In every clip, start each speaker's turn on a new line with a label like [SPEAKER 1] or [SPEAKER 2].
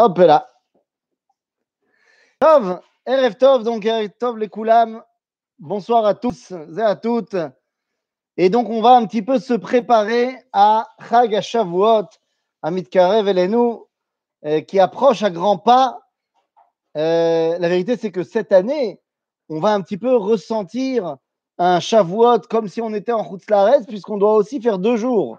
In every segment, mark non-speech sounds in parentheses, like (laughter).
[SPEAKER 1] Hop là. Tov, Erev Tov, donc Erev Tov les Koulam. Bonsoir à tous et à toutes. Et donc, on va un petit peu se préparer à Chag Shavuot, à Mitkarev Elenu, euh, qui approche à grands pas. Euh, la vérité, c'est que cette année, on va un petit peu ressentir un Shavuot comme si on était en Chutzlaretz, puisqu'on doit aussi faire deux jours.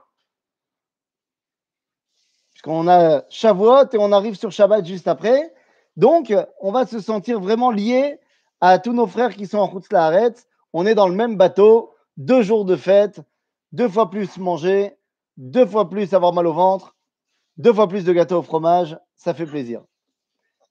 [SPEAKER 1] Puisqu'on a Shavuot et on arrive sur Shabbat juste après. Donc, on va se sentir vraiment lié à tous nos frères qui sont en Chutzlaretz. On est dans le même bateau, deux jours de fête, deux fois plus manger, deux fois plus avoir mal au ventre, deux fois plus de gâteaux au fromage. Ça fait plaisir.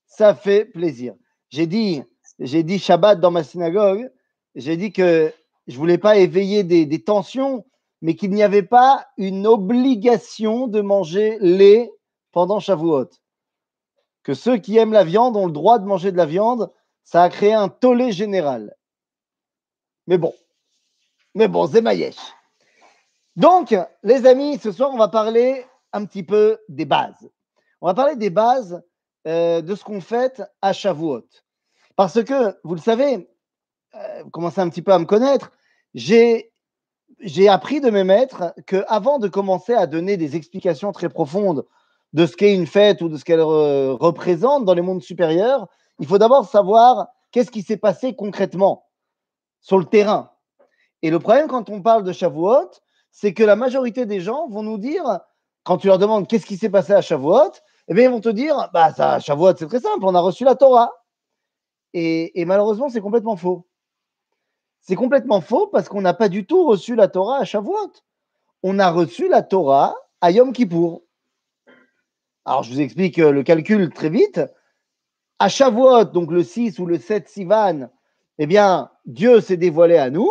[SPEAKER 1] Ça fait plaisir. J'ai dit, j'ai dit Shabbat dans ma synagogue. J'ai dit que je voulais pas éveiller des tensions, mais qu'il n'y avait pas une obligation de manger lait pendant Shavuot. Que ceux qui aiment la viande ont le droit de manger de la viande, ça a créé un tollé général. Mais bon, mais bon, c'est. Donc, les amis, ce soir, on va parler un petit peu des bases. On va parler des bases euh, de ce qu'on fait à Shavuot. Parce que, vous le savez, euh, vous commencez un petit peu à me connaître, j'ai j'ai appris de mes maîtres qu'avant de commencer à donner des explications très profondes de ce qu'est une fête ou de ce qu'elle euh, représente dans les mondes supérieurs, il faut d'abord savoir qu'est-ce qui s'est passé concrètement sur le terrain. Et le problème quand on parle de Shavuot, c'est que la majorité des gens vont nous dire, quand tu leur demandes qu'est-ce qui s'est passé à Shavuot, eh bien ils vont te dire, bah ça, Shavuot c'est très simple, on a reçu la Torah. Et malheureusement c'est complètement faux. C'est complètement faux parce qu'on n'a pas du tout reçu la Torah à Shavuot. On a reçu la Torah à Yom Kippour. Alors, je vous explique le calcul très vite. À Shavuot, donc le 6 ou le 7 Sivan, eh bien, Dieu s'est dévoilé à nous.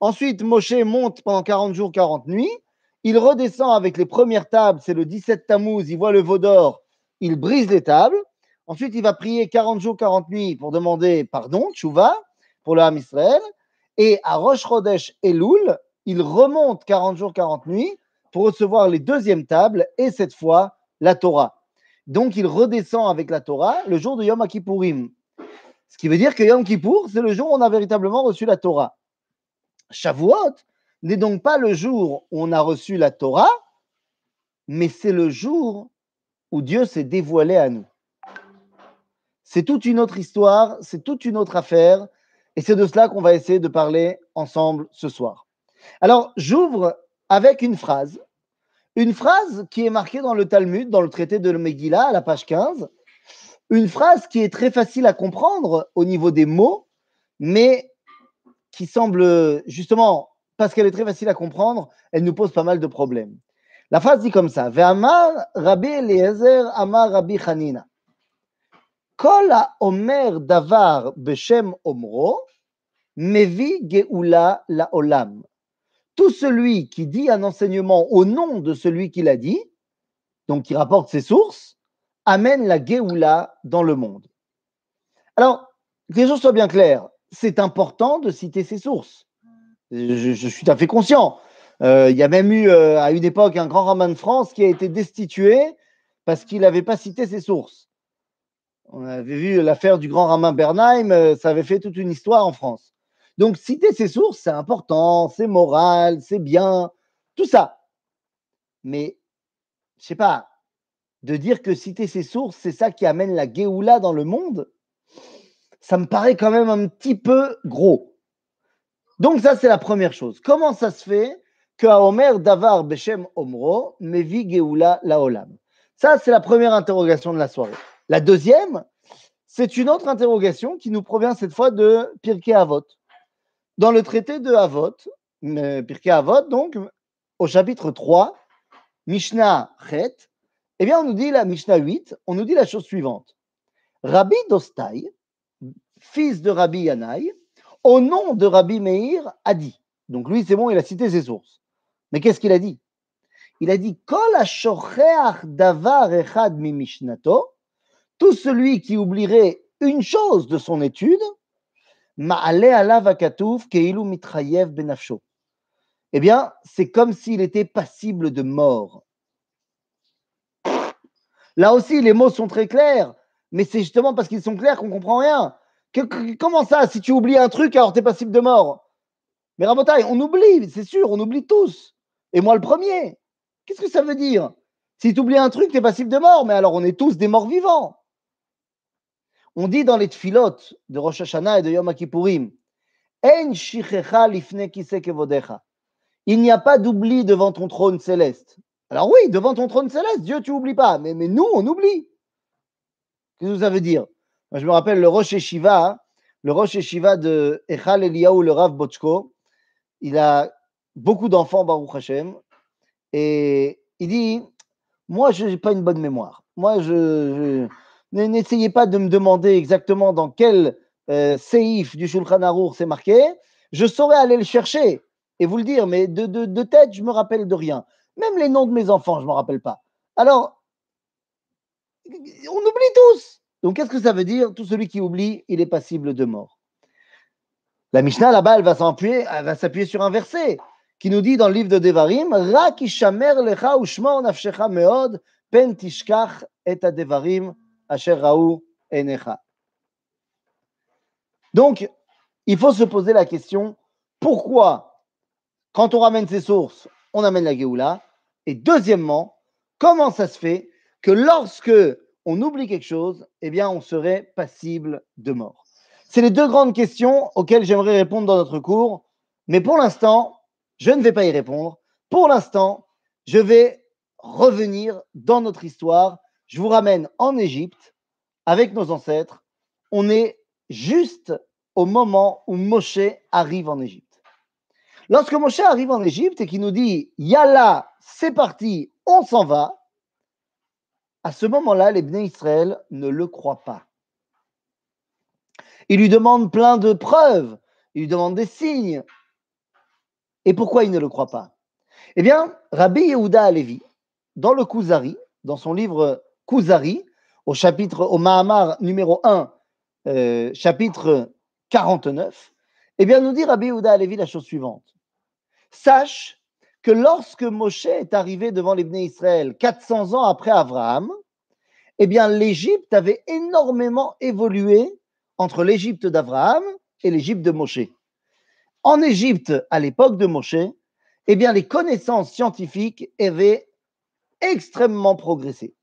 [SPEAKER 1] Ensuite, Moshe monte pendant 40 jours, 40 nuits. Il redescend avec les premières tables, c'est le 17 Tammuz, il voit le veau d'or, il brise les tables. Ensuite, il va prier 40 jours, 40 nuits pour demander pardon, tchouva, pour le Ham Israël. Et à Rosh Chodesh Elul, il remonte 40 jours, 40 nuits pour recevoir les deuxièmes tables et cette fois la Torah. Donc il redescend avec la Torah le jour de Yom Kippourim. Ce qui veut dire que Yom Kippour, c'est le jour où on a véritablement reçu la Torah. Shavuot n'est donc pas le jour où on a reçu la Torah, mais c'est le jour où Dieu s'est dévoilé à nous. C'est toute une autre histoire, c'est toute une autre affaire, et c'est de cela qu'on va essayer de parler ensemble ce soir. Alors, j'ouvre avec une phrase, une phrase qui est marquée dans le Talmud, dans le traité de Megillah, à la page 15, une phrase qui est très facile à comprendre au niveau des mots, mais qui semble justement, parce qu'elle est très facile à comprendre, elle nous pose pas mal de problèmes. La phrase dit comme ça Ve'amar Rabbi Eliezer Amar Rabbi Hanina. Kol Omer Davar Beshem Omro, Mevi Geoula La Olam. Tout celui qui dit un enseignement au nom de celui qui l'a dit, donc qui rapporte ses sources, amène la Geoula dans le monde. Alors, que les choses soient bien claires, c'est important de citer ses sources. Je, suis tout à fait conscient. Euh, il y a même eu euh, à une époque un grand rabbin de France qui a été destitué parce qu'il n'avait pas cité ses sources. On avait vu l'affaire du grand rabbin Bernheim, euh, ça avait fait toute une histoire en France. Donc, citer ses sources, c'est important, c'est moral, c'est bien, tout ça. Mais, je sais pas, de dire que citer ses sources, c'est ça qui amène la Géoula dans le monde, ça me paraît quand même un petit peu gros. Donc, ça, c'est la première chose. Comment ça se fait que Omer Davar Beshem Omro, Mevi Géoula Laolam? Ça, c'est la première interrogation de la soirée. La deuxième, c'est une autre interrogation qui nous provient cette fois de Pirkei Avot. Dans le traité de Avot, Pirkei Avot, donc, au chapitre 3, Mishnah Chet, eh bien, on nous dit la Mishnah 8, on nous dit la chose suivante. Rabbi Dostai, fils de Rabbi Yanaï, au nom de Rabbi Meir, a dit. Donc lui, c'est bon, il a cité ses sources. Mais qu'est-ce qu'il a dit? Il a dit Kol davar echad mi mishnato, tout celui qui oublierait une chose de son étude. Eh bien, c'est comme s'il était passible de mort. Là aussi, les mots sont très clairs, mais c'est justement parce qu'ils sont clairs qu'on comprend rien. comment ça, si tu oublies un truc, alors tu es passible de mort? Mais Rabotaille, on oublie, c'est sûr, on oublie tous. Et moi le premier. Qu'est-ce que ça veut dire? Si tu oublies un truc, tu es passible de mort, mais alors on est tous des morts vivants. On dit dans les tfilotes de Rosh Hashanah et de Yom Kippourim, Il n'y a pas d'oubli devant ton trône céleste. Alors oui, devant ton trône céleste, Dieu, tu n'oublies pas. Mais, mais nous, on oublie. Qu'est-ce que ça veut dire? Moi, Je me rappelle le Rosh Shiva, le Rosh Shiva de Echal Eliyahu, le Rav Bochko. Il a beaucoup d'enfants, Baruch Hashem. Et il dit, moi, je n'ai pas une bonne mémoire. Moi, je, n'essayez pas de me demander exactement dans quel euh, seif du Shulchan Arour c'est marqué. Je saurais aller le chercher et vous le dire, mais de, tête, je me rappelle de rien. Même les noms de mes enfants, je ne me rappelle pas. Alors, on oublie tous. Donc, qu'est-ce que ça veut dire? Tout celui qui oublie, il est passible de mort. La Mishnah, là-bas, elle va s'appuyer, elle va s'appuyer sur un verset qui nous dit dans le livre de Devarim, nafshecha meod, pen tishkach et devarim asher raou enecha. Donc, il faut se poser la question, pourquoi, quand on ramène ces sources, on amène la Géoula? Et deuxièmement, comment ça se fait que lorsque on oublie quelque chose, eh bien, on serait passible de mort? C'est les deux grandes questions auxquelles j'aimerais répondre dans notre cours, mais pour l'instant, je ne vais pas y répondre. Pour l'instant, je vais revenir dans notre histoire. Je vous ramène en Égypte avec nos ancêtres. On est juste au moment où Moshe arrive en Égypte. Lorsque Moshe arrive en Égypte et qu'il nous dit Yalla, c'est parti, on s'en va, à ce moment-là, les Bnei Israël ne le croient pas. Ils lui demandent plein de preuves, ils lui demandent des signes. Et pourquoi ils ne le croient pas? Eh bien, Rabbi Yehuda Alevi, dans le Kuzari, dans son livre Kuzari, au chapitre, au Mahamar numéro 1, euh, chapitre 49, eh bien, nous dit Rabbi Yehuda Alevi la chose suivante. Sache que lorsque Moshe est arrivé devant les Israël 400 ans après Abraham, eh bien, l'Égypte avait énormément évolué entre l'Égypte d'Abraham et l'Égypte de Moshe. En Égypte, à l'époque de Moshe, eh bien, les connaissances scientifiques avaient extrêmement progressé.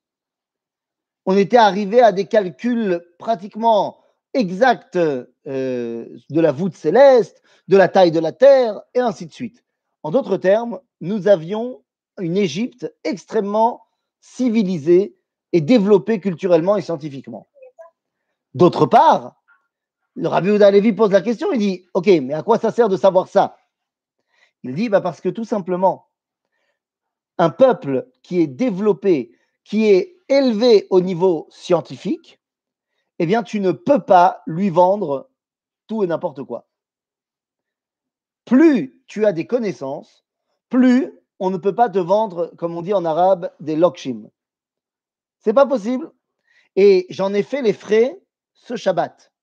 [SPEAKER 1] On était arrivé à des calculs pratiquement exacts euh, de la voûte céleste, de la taille de la Terre, et ainsi de suite. En d'autres termes, nous avions une Égypte extrêmement civilisée et développée culturellement et scientifiquement. D'autre part, le Rabbi Ouda Levi pose la question, il dit, OK, mais à quoi ça sert de savoir ça? Il dit, bah parce que tout simplement, un peuple qui est développé, qui est élevé au niveau scientifique, eh bien, tu ne peux pas lui vendre tout et n'importe quoi plus tu as des connaissances, plus on ne peut pas te vendre, comme on dit en arabe, des lokshim. C'est pas possible. Et j'en ai fait les frais ce Shabbat.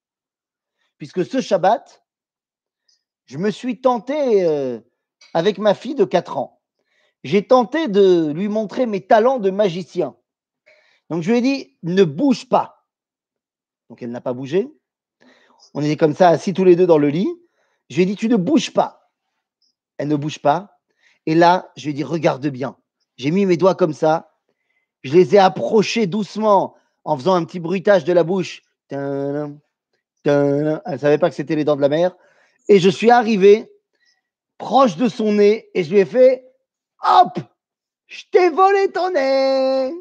[SPEAKER 1] Puisque ce Shabbat, je me suis tenté euh, avec ma fille de 4 ans. J'ai tenté de lui montrer mes talents de magicien. Donc je lui ai dit, ne bouge pas. Donc elle n'a pas bougé. On était comme ça assis tous les deux dans le lit. Je lui ai dit, tu ne bouges pas. Elle ne bouge pas. Et là, je lui ai dit, regarde bien. J'ai mis mes doigts comme ça. Je les ai approchés doucement en faisant un petit bruitage de la bouche. Elle ne savait pas que c'était les dents de la mer. Et je suis arrivé proche de son nez et je lui ai fait Hop Je t'ai volé ton nez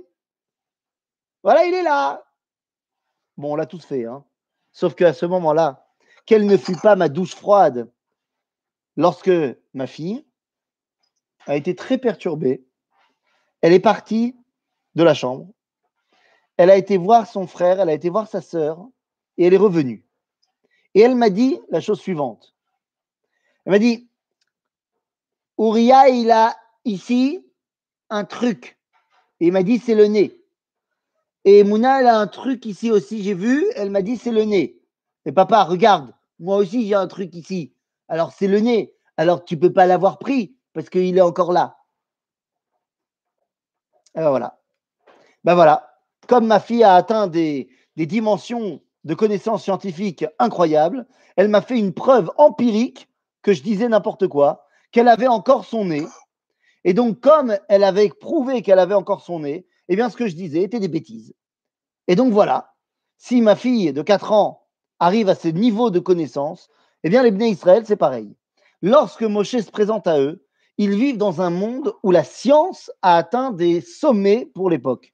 [SPEAKER 1] Voilà, il est là Bon, on l'a tous fait. Hein. Sauf qu'à ce moment-là, quelle ne fut pas ma douche froide lorsque ma fille a été très perturbée. Elle est partie de la chambre. Elle a été voir son frère, elle a été voir sa sœur, et elle est revenue. Et elle m'a dit la chose suivante. Elle m'a dit, Ouria, il a ici un truc. Et il m'a dit, c'est le nez. Et Mouna, elle a un truc ici aussi, j'ai vu. Elle m'a dit, c'est le nez. Et papa, regarde, moi aussi, j'ai un truc ici. Alors, c'est le nez. Alors, tu ne peux pas l'avoir pris parce qu'il est encore là. Alors voilà. Ben voilà. comme ma fille a atteint des, des dimensions de connaissances scientifiques incroyables, elle m'a fait une preuve empirique que je disais n'importe quoi, qu'elle avait encore son nez. Et donc, comme elle avait prouvé qu'elle avait encore son nez, eh bien, ce que je disais était des bêtises. Et donc, voilà, si ma fille de 4 ans arrive à ce niveau de connaissance, eh bien, les Bnei Israël, c'est pareil. Lorsque Moshe se présente à eux, ils vivent dans un monde où la science a atteint des sommets pour l'époque.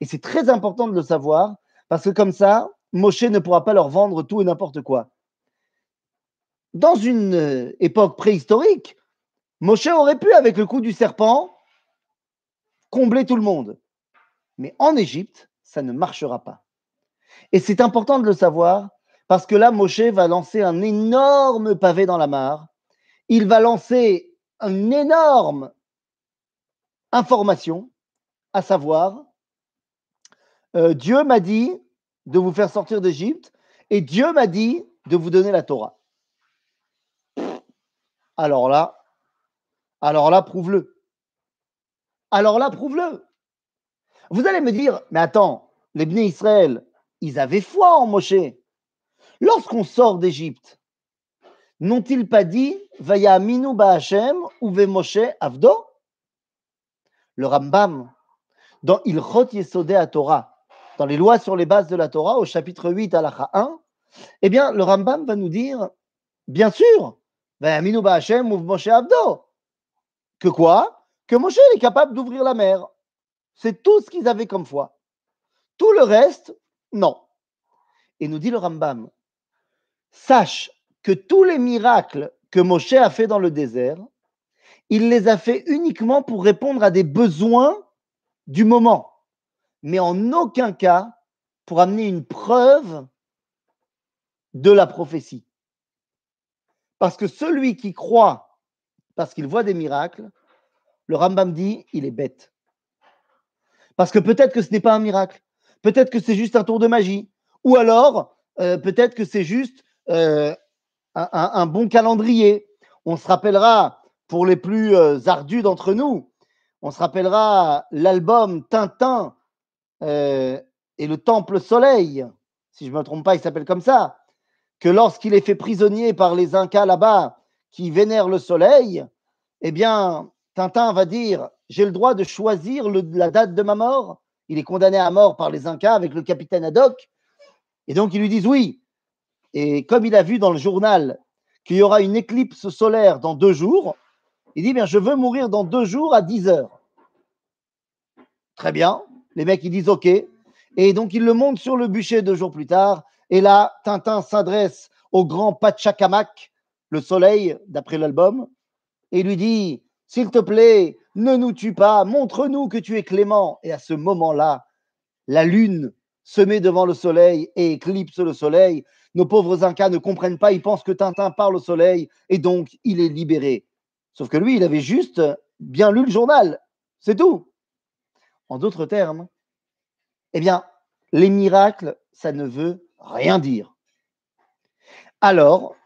[SPEAKER 1] Et c'est très important de le savoir, parce que comme ça, Moshe ne pourra pas leur vendre tout et n'importe quoi. Dans une euh, époque préhistorique, Moshe aurait pu, avec le coup du serpent, combler tout le monde. Mais en Égypte, ça ne marchera pas. Et c'est important de le savoir, parce que là, Moshe va lancer un énorme pavé dans la mare. Il va lancer une énorme information, à savoir, euh, Dieu m'a dit de vous faire sortir d'Égypte et Dieu m'a dit de vous donner la Torah. Alors là, alors là, prouve-le. Alors là, prouve-le. Vous allez me dire, mais attends, les Bnei Israël, ils avaient foi en Moshe. Lorsqu'on sort d'Égypte, n'ont-ils pas dit Vaya Minu Ba'Hashem ou Moshe Avdo Le Rambam, dans Ilchot Yesodé à Torah, dans les lois sur les bases de la Torah, au chapitre 8, à la 1, eh bien, le Rambam va nous dire, bien sûr, Moshe Abdo. Que quoi? Que Moshe est capable d'ouvrir la mer. C'est tout ce qu'ils avaient comme foi. Tout le reste, non. Et nous dit le Rambam, sache que tous les miracles que Moshe a fait dans le désert, il les a fait uniquement pour répondre à des besoins du moment mais en aucun cas pour amener une preuve de la prophétie. Parce que celui qui croit parce qu'il voit des miracles, le Rambam dit, il est bête. Parce que peut-être que ce n'est pas un miracle, peut-être que c'est juste un tour de magie, ou alors euh, peut-être que c'est juste euh, un, bon calendrier. On se rappellera, pour les plus euh, ardus d'entre nous, on se rappellera l'album Tintin et le temple soleil, si je ne me trompe pas, il s'appelle comme ça, que lorsqu'il est fait prisonnier par les Incas là-bas qui vénèrent le soleil, eh bien, Tintin va dire J'ai le droit de choisir la date de ma mort. Il est condamné à mort par les Incas avec le capitaine Haddock. Et donc, ils lui disent Oui. Et comme il a vu dans le journal qu'il y aura une éclipse solaire dans deux jours, il dit bien, Je veux mourir dans deux jours à 10 heures. Très bien. Les mecs, ils disent OK. Et donc, ils le montent sur le bûcher deux jours plus tard. Et là, Tintin s'adresse au grand Pachacamac, le soleil, d'après l'album, et lui dit S'il te plaît, ne nous tue pas, montre-nous que tu es clément. Et à ce moment-là, la lune se met devant le soleil et éclipse le soleil. Nos pauvres Incas ne comprennent pas, ils pensent que Tintin parle au soleil et donc il est libéré. Sauf que lui, il avait juste bien lu le journal. C'est tout. En d'autres termes, eh bien, les miracles, ça ne veut rien dire. Alors,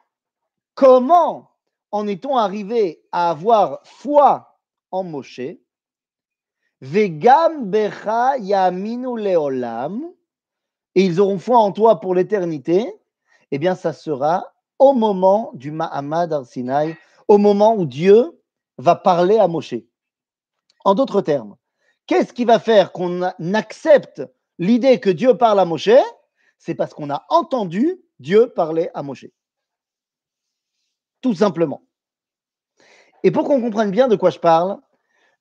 [SPEAKER 1] comment en est-on arrivé à avoir foi en Moshe Vegam becha yaminu leolam, et ils auront foi en toi pour l'éternité, eh bien, ça sera au moment du Mahamad al-Sinai, au moment où Dieu va parler à Moshe. En d'autres termes, Qu'est-ce qui va faire qu'on accepte l'idée que Dieu parle à Moshe? C'est parce qu'on a entendu Dieu parler à Moshe. Tout simplement. Et pour qu'on comprenne bien de quoi je parle,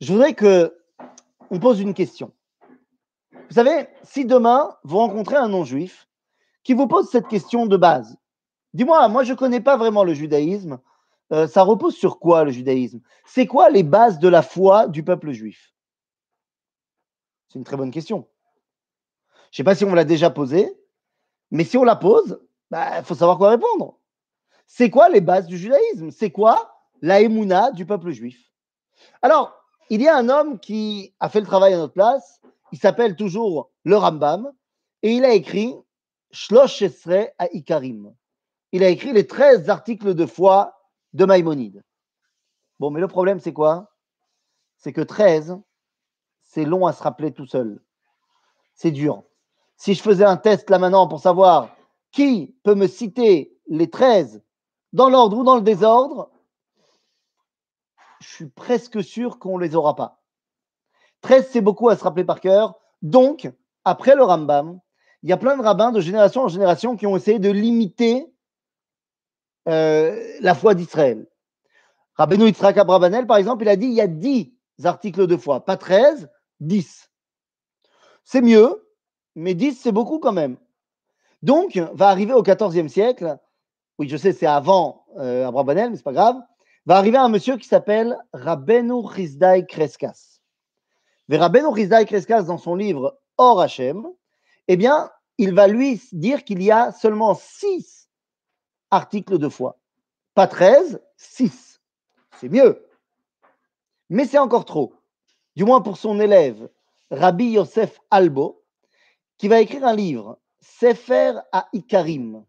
[SPEAKER 1] je voudrais que on pose une question. Vous savez, si demain vous rencontrez un non-juif qui vous pose cette question de base, dis-moi, moi je ne connais pas vraiment le judaïsme, euh, ça repose sur quoi le judaïsme? C'est quoi les bases de la foi du peuple juif? C'est une très bonne question. Je ne sais pas si on l'a déjà posée, mais si on la pose, il bah, faut savoir quoi répondre. C'est quoi les bases du judaïsme? C'est quoi la du peuple juif Alors, il y a un homme qui a fait le travail à notre place. Il s'appelle toujours le Rambam et il a écrit Shlosh Esre à Ikarim. Il a écrit les 13 articles de foi de Maïmonide. Bon, mais le problème, c'est quoi? C'est que 13, c'est long à se rappeler tout seul. c'est dur. Si je faisais un test là maintenant pour savoir qui peut me citer les 13 dans l'ordre ou dans le désordre, je suis presque sûr qu'on ne les aura pas. 13, c'est beaucoup à se rappeler par cœur. Donc, après le Rambam, il y a plein de rabbins de génération en génération qui ont essayé de limiter euh, la foi d'Israël. Rabbeinu Yitzhak Abrabanel, par exemple, il a dit il y a 10 articles de foi, pas 13, 10. C'est mieux, mais 10, c'est beaucoup quand même. Donc, va arriver au XIVe siècle, oui, je sais, c'est avant euh, Abrabanel, mais c'est pas grave, va arriver un monsieur qui s'appelle Rabbeinu Chizdai Kreskas. Mais Rabbeinu Chizdai Kreskas, dans son livre Or Hashem, eh bien, il va lui dire qu'il y a seulement 6 articles de foi. Pas 13, 6. C'est mieux. Mais c'est encore trop. Du moins pour son élève, Rabbi Yosef Albo, qui va écrire un livre, Sefer à Ikarim.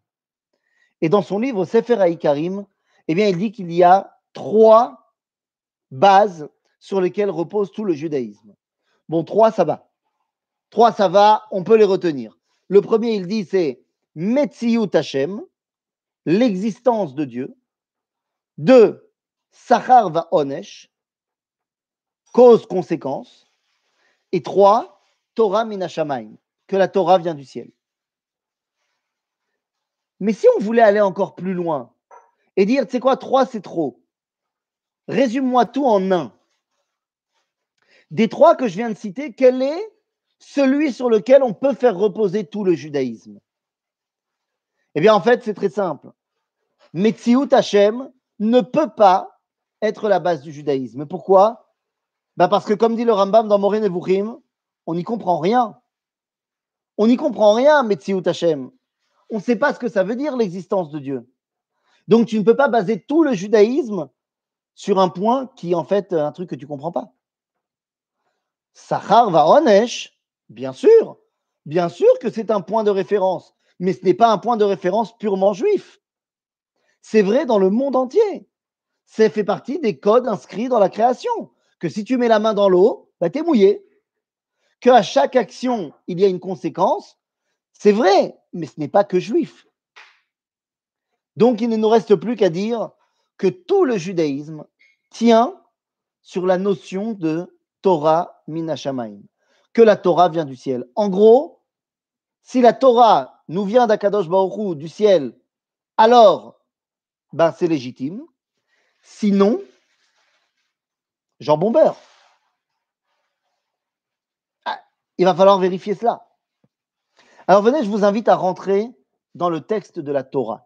[SPEAKER 1] Et dans son livre Sefer à Ikarim, eh bien, il dit qu'il y a trois bases sur lesquelles repose tout le judaïsme. Bon, trois, ça va. Trois, ça va, on peut les retenir. Le premier, il dit, c'est Metziyut Hashem, l'existence de Dieu. Deux, Sachar va Onesh, cause-conséquence. Et trois, Torah minashamaim, que la Torah vient du ciel. Mais si on voulait aller encore plus loin et dire, tu sais quoi, trois, c'est trop. Résume-moi tout en un. Des trois que je viens de citer, quel est celui sur lequel on peut faire reposer tout le judaïsme? Eh bien, en fait, c'est très simple. Metziut Hashem ne peut pas être la base du judaïsme. Pourquoi? Ben Parce que, comme dit le Rambam dans Morin Nevuchim, on n'y comprend rien. On n'y comprend rien, Metziut Hashem. On ne sait pas ce que ça veut dire l'existence de Dieu. Donc, tu ne peux pas baser tout le judaïsme sur un point qui est en fait un truc que tu ne comprends pas. Sachar va Onesh, bien sûr, bien sûr que c'est un point de référence, mais ce n'est pas un point de référence purement juif. C'est vrai dans le monde entier. Ça fait partie des codes inscrits dans la création. Que si tu mets la main dans l'eau, bah, tu es mouillé. Qu'à chaque action, il y a une conséquence, c'est vrai, mais ce n'est pas que juif. Donc il ne nous reste plus qu'à dire que tout le judaïsme tient sur la notion de Torah minashamaim, que la Torah vient du ciel. En gros, si la Torah nous vient d'Akadosh Baruch du ciel, alors ben c'est légitime. Sinon, Jean Bombeur. Ah, il va falloir vérifier cela. Alors venez, je vous invite à rentrer dans le texte de la Torah.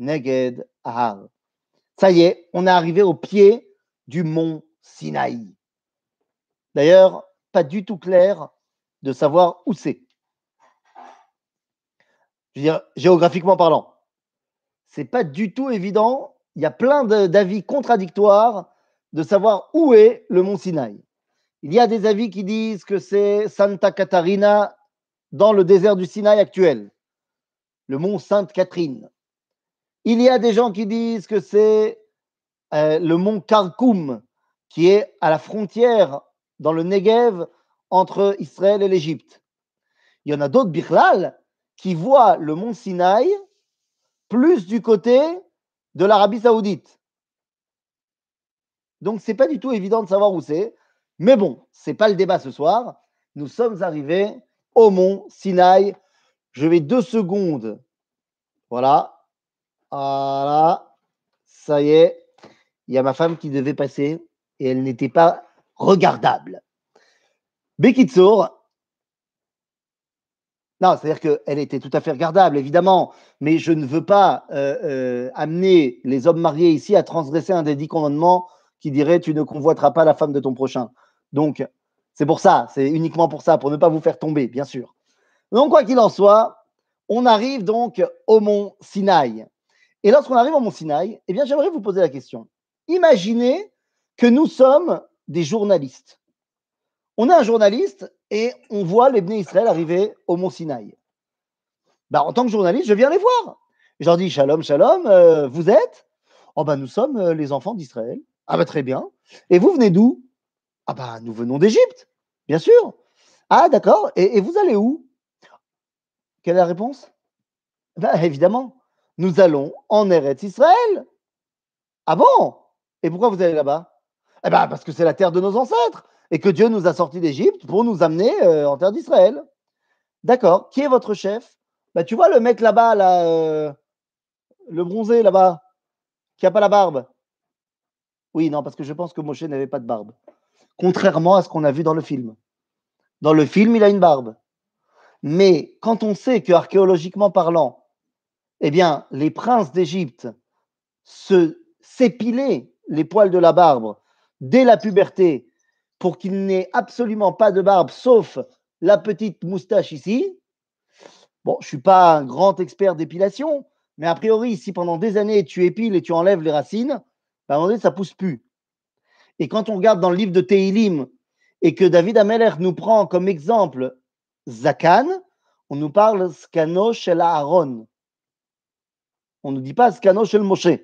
[SPEAKER 1] Ça y est, on est arrivé au pied du mont Sinaï. D'ailleurs, pas du tout clair de savoir où c'est. Je veux dire, géographiquement parlant. C'est pas du tout évident. Il y a plein d'avis contradictoires de savoir où est le mont Sinaï. Il y a des avis qui disent que c'est Santa Catarina dans le désert du Sinaï actuel, le mont Sainte Catherine. Il y a des gens qui disent que c'est euh, le mont Karkoum, qui est à la frontière dans le Negev entre Israël et l'Égypte. Il y en a d'autres, Bichlal, qui voient le mont Sinaï plus du côté de l'Arabie Saoudite. Donc, ce n'est pas du tout évident de savoir où c'est. Mais bon, ce n'est pas le débat ce soir. Nous sommes arrivés au mont Sinaï. Je vais deux secondes. Voilà. Voilà. Ça y est. Il y a ma femme qui devait passer et elle n'était pas regardable. Bekitsour, non, c'est-à-dire qu'elle était tout à fait regardable, évidemment, mais je ne veux pas euh, euh, amener les hommes mariés ici à transgresser un des dix commandements qui dirait tu ne convoiteras pas la femme de ton prochain. Donc, c'est pour ça, c'est uniquement pour ça, pour ne pas vous faire tomber, bien sûr. Donc, quoi qu'il en soit, on arrive donc au mont Sinaï. Et lorsqu'on arrive au mont Sinaï, eh bien, j'aimerais vous poser la question. Imaginez que nous sommes des journalistes. On est un journaliste et on voit les Israël arriver au mont Sinaï. Bah, en tant que journaliste, je viens les voir. Je leur dis Shalom, Shalom, euh, vous êtes? Oh, bah, nous sommes euh, les enfants d'Israël. Ah, bah, très bien. Et vous venez d'où? Ah, bah, nous venons d'Égypte, bien sûr. Ah, d'accord. Et, et vous allez où? Quelle est la réponse? Bah, Évidemment, nous allons en Eretz Israël. Ah bon? Et pourquoi vous allez là-bas? Eh bien, parce que c'est la terre de nos ancêtres et que Dieu nous a sortis d'Égypte pour nous amener euh, en terre d'Israël. D'accord. Qui est votre chef? Bah, Tu vois le mec là-bas, là, euh, le bronzé là-bas, qui n'a pas la barbe? Oui, non, parce que je pense que Moshe n'avait pas de barbe. Contrairement à ce qu'on a vu dans le film. Dans le film, il a une barbe. Mais quand on sait que archéologiquement parlant, eh bien, les princes d'Égypte se s'épilaient les poils de la barbe dès la puberté pour qu'il n'ait absolument pas de barbe, sauf la petite moustache ici. Bon, je ne suis pas un grand expert d'épilation, mais a priori, si pendant des années tu épiles et tu enlèves les racines, bah, à un moment donné, ça pousse plus. Et quand on regarde dans le livre de Teilim et que David Ameller nous prend comme exemple Zakan, on nous parle Skano Shel Aaron. On ne nous dit pas Skano Shel Moshe. Il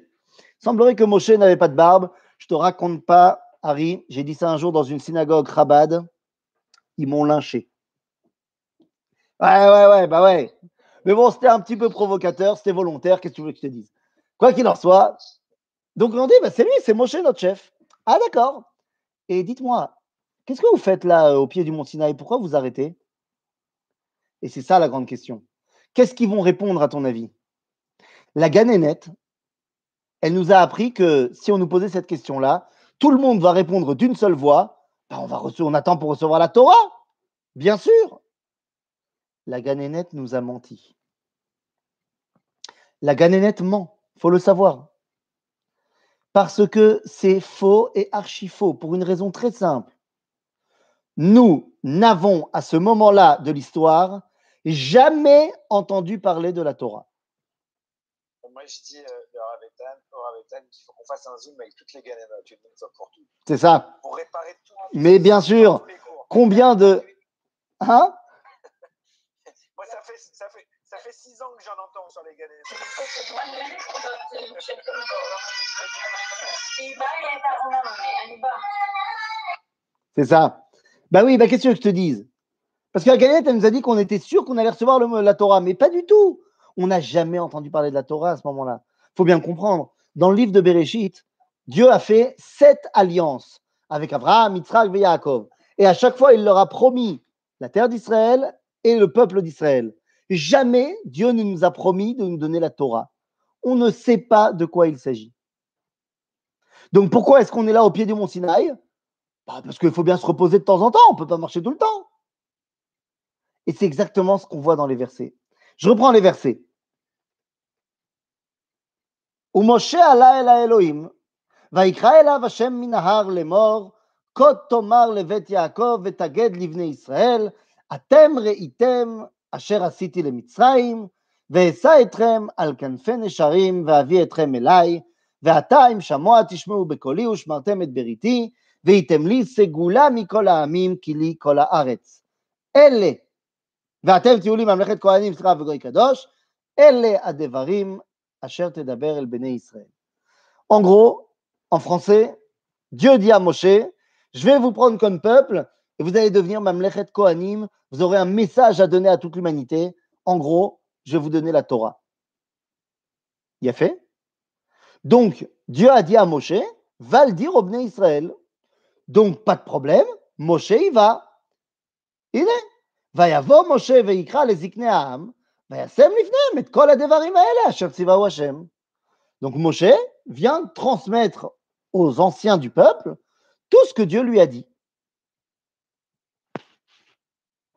[SPEAKER 1] semblerait que Moshe n'avait pas de barbe. Je te raconte pas, Harry, j'ai dit ça un jour dans une synagogue Chabad. Ils m'ont lynché. Ouais, ouais, ouais, bah ouais. Mais bon, c'était un petit peu provocateur, c'était volontaire, qu'est-ce que tu veux que je te dise? Quoi qu'il en soit, donc on dit, bah, c'est lui, c'est Moshe, notre chef. Ah d'accord. Et dites-moi, qu'est-ce que vous faites là euh, au pied du mont Sinaï? Pourquoi vous arrêtez? Et c'est ça la grande question. Qu'est-ce qu'ils vont répondre à ton avis? La Ganénette, elle nous a appris que si on nous posait cette question-là, tout le monde va répondre d'une seule voix. Bah, on, va attend pour recevoir la Torah. Bien sûr. La Ganénette nous a menti. La Ganénette ment, faut le savoir. Parce que c'est faux et archi faux, pour une raison très simple. Nous n'avons à ce moment-là de l'histoire jamais entendu parler de la Torah.
[SPEAKER 2] Moi, je dis euh, au Ravetan qu'il faut qu'on fasse un zoom avec toutes les Ganénotes, une fois pour tout.
[SPEAKER 1] C'est ça.
[SPEAKER 2] Pour réparer tout.
[SPEAKER 1] Mais bien sûr, combien de. Hein (laughs)
[SPEAKER 2] Moi, ça fait, ça, fait, ça fait six ans que j'en entends sur les Ganénotes. (laughs)
[SPEAKER 1] C'est ça. Bah oui, bah qu'est-ce que je te dise? Parce que la Ganénette, elle nous a dit qu'on était sûr qu'on allait recevoir le, la Torah, mais pas du tout. On n'a jamais entendu parler de la Torah à ce moment-là. Il faut bien comprendre. Dans le livre de Bereshit, Dieu a fait sept alliances avec Abraham, Yitzhak et Yaakov. Et à chaque fois, il leur a promis la terre d'Israël et le peuple d'Israël. Jamais Dieu ne nous a promis de nous donner la Torah. On ne sait pas de quoi il s'agit. Donc pourquoi est-ce qu'on est là au pied du mont Sinaï? Bah, Parce qu'il faut bien se reposer de temps en temps, on ne peut pas marcher tout le temps. Et c'est exactement ce qu'on voit dans les versets. Je reprends les versets. ומשה עלה אל האלוהים, ויקרא אליו השם מן ההר לאמור, כה תאמר לבית יעקב ותגד לבני ישראל, אתם ראיתם אשר עשיתי למצרים, ואשא אתכם על כנפי נשרים, ואביא אתכם אליי, ועתה אם שמוע תשמעו בקולי ושמרתם את בריתי, והייתם לי סגולה מכל העמים, כי לי כל הארץ. אלה, ואתם תהיו לי ממלכת כהנים, סליחה וגוי קדוש, אלה הדברים אשר תדבר אל בני ישראל. En gros, en français, Dieu dit à Moshe, je vais vous prendre comme peuple et vous allez devenir Mamlechet Kohanim, vous aurez un message à donner à toute l'humanité. En gros, je vais vous donner la Torah. Il a fait Donc, Dieu a dit à Moshe, va le dire au Bnei Israël. Donc, pas de problème, Moshe y va. Il est. ויבוא משה ויקרא לזקני העם, וישם לפניהם את כל הדברים האלה אשר ציווהו השם. Donc Moshe vient transmettre aux anciens du peuple tout ce que Dieu lui a dit.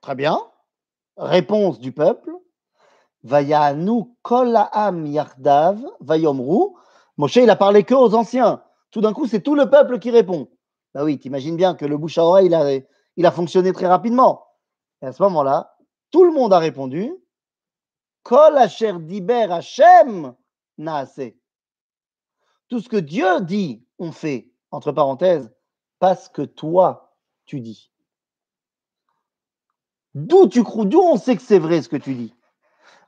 [SPEAKER 1] Très bien. Réponse du peuple. Vayanu kol ha'am yardav vayomru. Moshe, il a parlé que aux anciens. Tout d'un coup, c'est tout le peuple qui répond. Bah oui, t'imagines bien que le bouche à oreille, il a, il a fonctionné très rapidement. Et à ce moment-là, Tout le monde a répondu Kol asher diber naase. Tout ce que Dieu dit, on fait, entre parenthèses, parce que toi, tu dis. D'où tu crois, d'où on sait que c'est vrai ce que tu dis?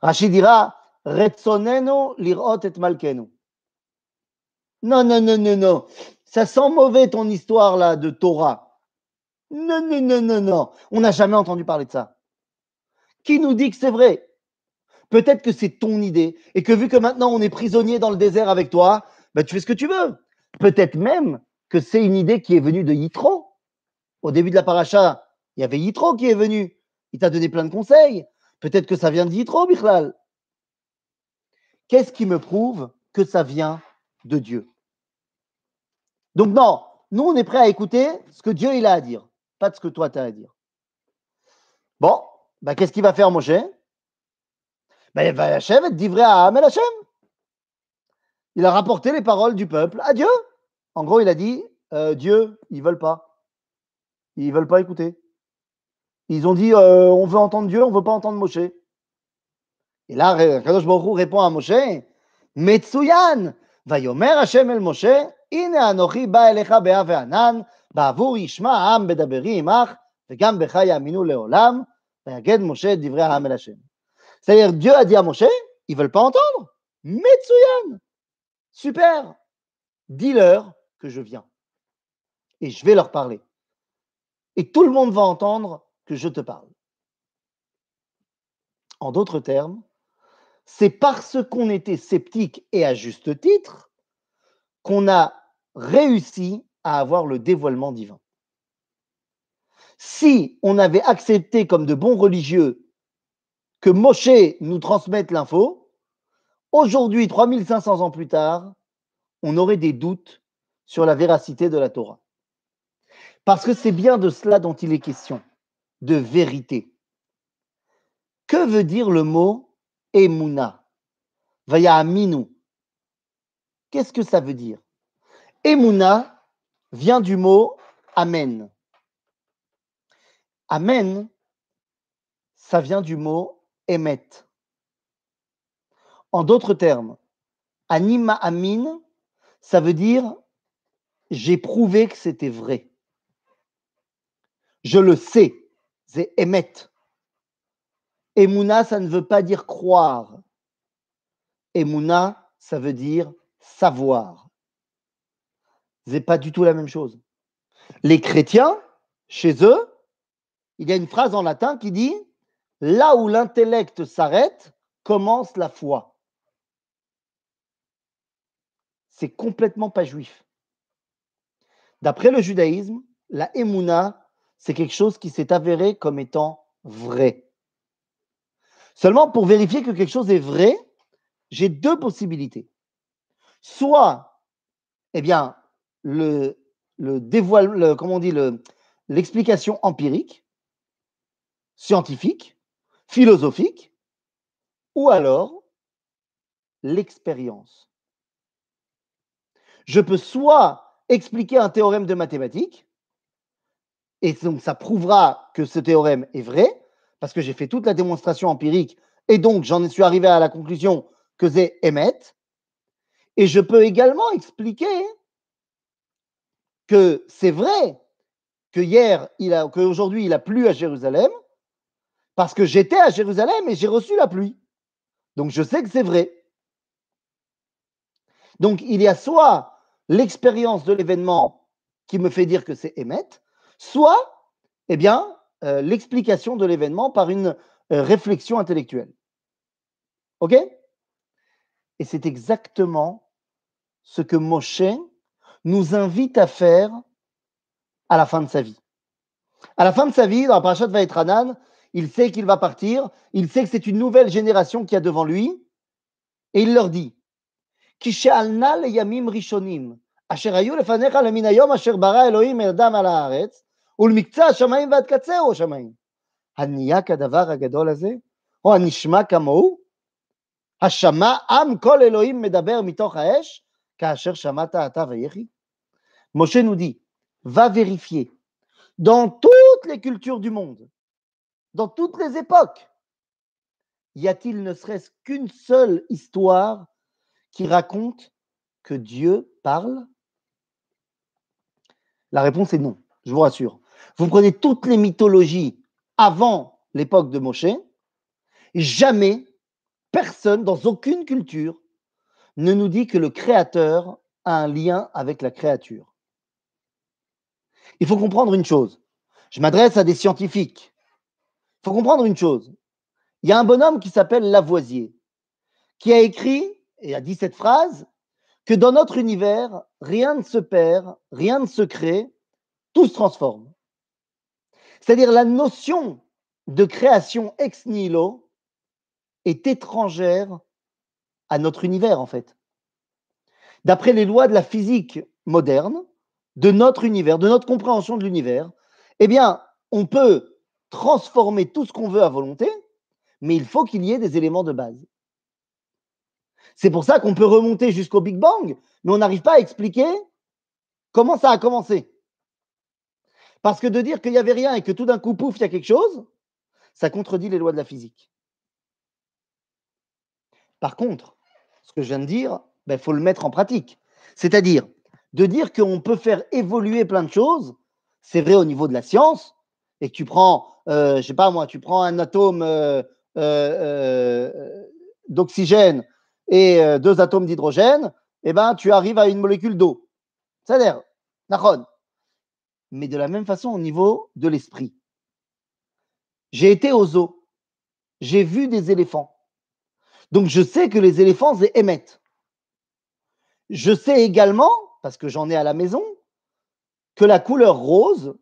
[SPEAKER 1] Rachid dira Retsoneno lirot et malkenu. Non, non, non, non, non. Ça sent mauvais ton histoire là de Torah. Non, non, non, non, non. On n'a jamais entendu parler de ça. Qui nous dit que c'est vrai? Peut-être que c'est ton idée et que vu que maintenant on est prisonnier dans le désert avec toi, ben tu fais ce que tu veux. Peut-être même que c'est une idée qui est venue de Yitro. Au début de la paracha, il y avait Yitro qui est venu. Il t'a donné plein de conseils. Peut-être que ça vient de Yitro, Bichlal. Qu'est-ce qui me prouve que ça vient de Dieu? Donc non, nous on est prêt à écouter ce que Dieu a à dire, pas de ce que toi tu as à dire. Bon, bah, qu'est-ce qu'il va faire Moshe? Bah, Il va Hachem être livré à Amel Hachem. Il a rapporté les paroles du peuple à Dieu. En gros, il a dit euh, Dieu, ils veulent pas. Ils veulent pas écouter. Ils ont dit euh, on veut entendre Dieu, on veut pas entendre Moshe. Et là, Kadosh Baruch répond à Moshe Metsuyan, Vayomer Hachem el Moshe, Ine Anochi ba elecha be'anan, בעבור ישמע העם בדברי עמך, וגם בך יאמינו לעולם, ויגד משה את דברי העם אל השם. C'est-à-dire, Dieu a dit à Moshe, ils veulent pas entendre. Metsuyan, super, dis-leur que je viens. Et je vais leur parler. Et tout le monde va entendre que je te parle. En d'autres termes, c'est parce qu'on était sceptique et à juste titre qu'on a réussi à avoir le dévoilement divin. Si on avait accepté comme de bons religieux que Moshe nous transmette l'info, aujourd'hui, 3500 ans plus tard, on aurait des doutes sur la véracité de la Torah. Parce que c'est bien de cela dont il est question, de vérité. Que veut dire le mot Emuna Vaya. Qu'est-ce que ça veut dire? Emuna vient du mot Amen. Amen, ça vient du mot Emet. En d'autres termes, Anima Amin, ça veut dire j'ai prouvé que c'était vrai. Je le sais, c'est Emet. Emouna, ça ne veut pas dire croire. Emouna, ça veut dire savoir. C'est pas du tout la même chose. Les chrétiens, chez eux, il y a une phrase en latin qui dit Là où l'intellect s'arrête, commence la foi. C'est complètement pas juif. D'après le judaïsme, la Emouna, c'est quelque chose qui s'est avéré comme étant vrai. Seulement, pour vérifier que quelque chose est vrai, j'ai deux possibilités. Soit, eh bien, le, le dévoile, on dit, l'explication empirique, scientifique, philosophique, ou alors l'expérience. Je peux soit expliquer un théorème de mathématiques, et donc ça prouvera que ce théorème est vrai, parce que j'ai fait toute la démonstration empirique, et donc j'en suis arrivé à la conclusion que c'est Emmet. Et je peux également expliquer que c'est vrai que hier, il a, qu'aujourd'hui, il a plu à Jérusalem, parce que j'étais à Jérusalem et j'ai reçu la pluie. Donc je sais que c'est vrai. Donc il y a soit l'expérience de l'événement qui me fait dire que c'est Emmet, soit eh bien, euh, l'explication de l'événement par une euh, réflexion intellectuelle. OK? Et c'est exactement ce que Moshe nous invite à faire à la fin de sa vie. À la fin de sa vie, dans la parashat Vaetranan, il sait qu'il va partir, il sait que c'est une nouvelle génération qui a devant lui, et il leur dit Kishalna le yamim rishonim, asher ayu lefanecha leminayom asher bara Elohim adam al haaretz, ולמקצה השמיים ועד קצהו השמיים. הנהיה כדבר הגדול הזה, או הנשמע כמוהו? השמע עם כל אלוהים מדבר מתוך האש, Moshe nous dit, va vérifier dans toutes les cultures du monde, dans toutes les époques, y a-t-il ne serait-ce qu'une seule histoire qui raconte que Dieu parle? La réponse est non, je vous rassure. Vous prenez toutes les mythologies avant l'époque de Moshe, jamais personne dans aucune culture ne nous dit que le créateur a un lien avec la créature. Il faut comprendre une chose. Je m'adresse à des scientifiques. Il faut comprendre une chose. Il y a un bonhomme qui s'appelle Lavoisier, qui a écrit et a dit cette phrase que dans notre univers, rien ne se perd, rien ne se crée, tout se transforme. C'est-à-dire la notion de création ex nihilo est étrangère à notre univers, en fait. D'après les lois de la physique moderne, de notre univers, de notre compréhension de l'univers, eh bien, on peut transformer tout ce qu'on veut à volonté, mais il faut qu'il y ait des éléments de base. C'est pour ça qu'on peut remonter jusqu'au Big Bang, mais on n'arrive pas à expliquer comment ça a commencé. Parce que de dire qu'il n'y avait rien et que tout d'un coup, pouf, il y a quelque chose, ça contredit les lois de la physique. Par contre, ce que je viens de dire, il ben, faut le mettre en pratique. C'est-à-dire de dire qu'on peut faire évoluer plein de choses, c'est vrai au niveau de la science, et que tu prends, euh, je sais pas moi, tu prends un atome euh, euh, d'oxygène et deux atomes d'hydrogène, eh ben, tu arrives à une molécule d'eau. C'est-à-dire, mais de la même façon au niveau de l'esprit. J'ai été aux eaux, j'ai vu des éléphants. Donc je sais que les éléphants émettent. Je sais également, parce que j'en ai à la maison, que la couleur rose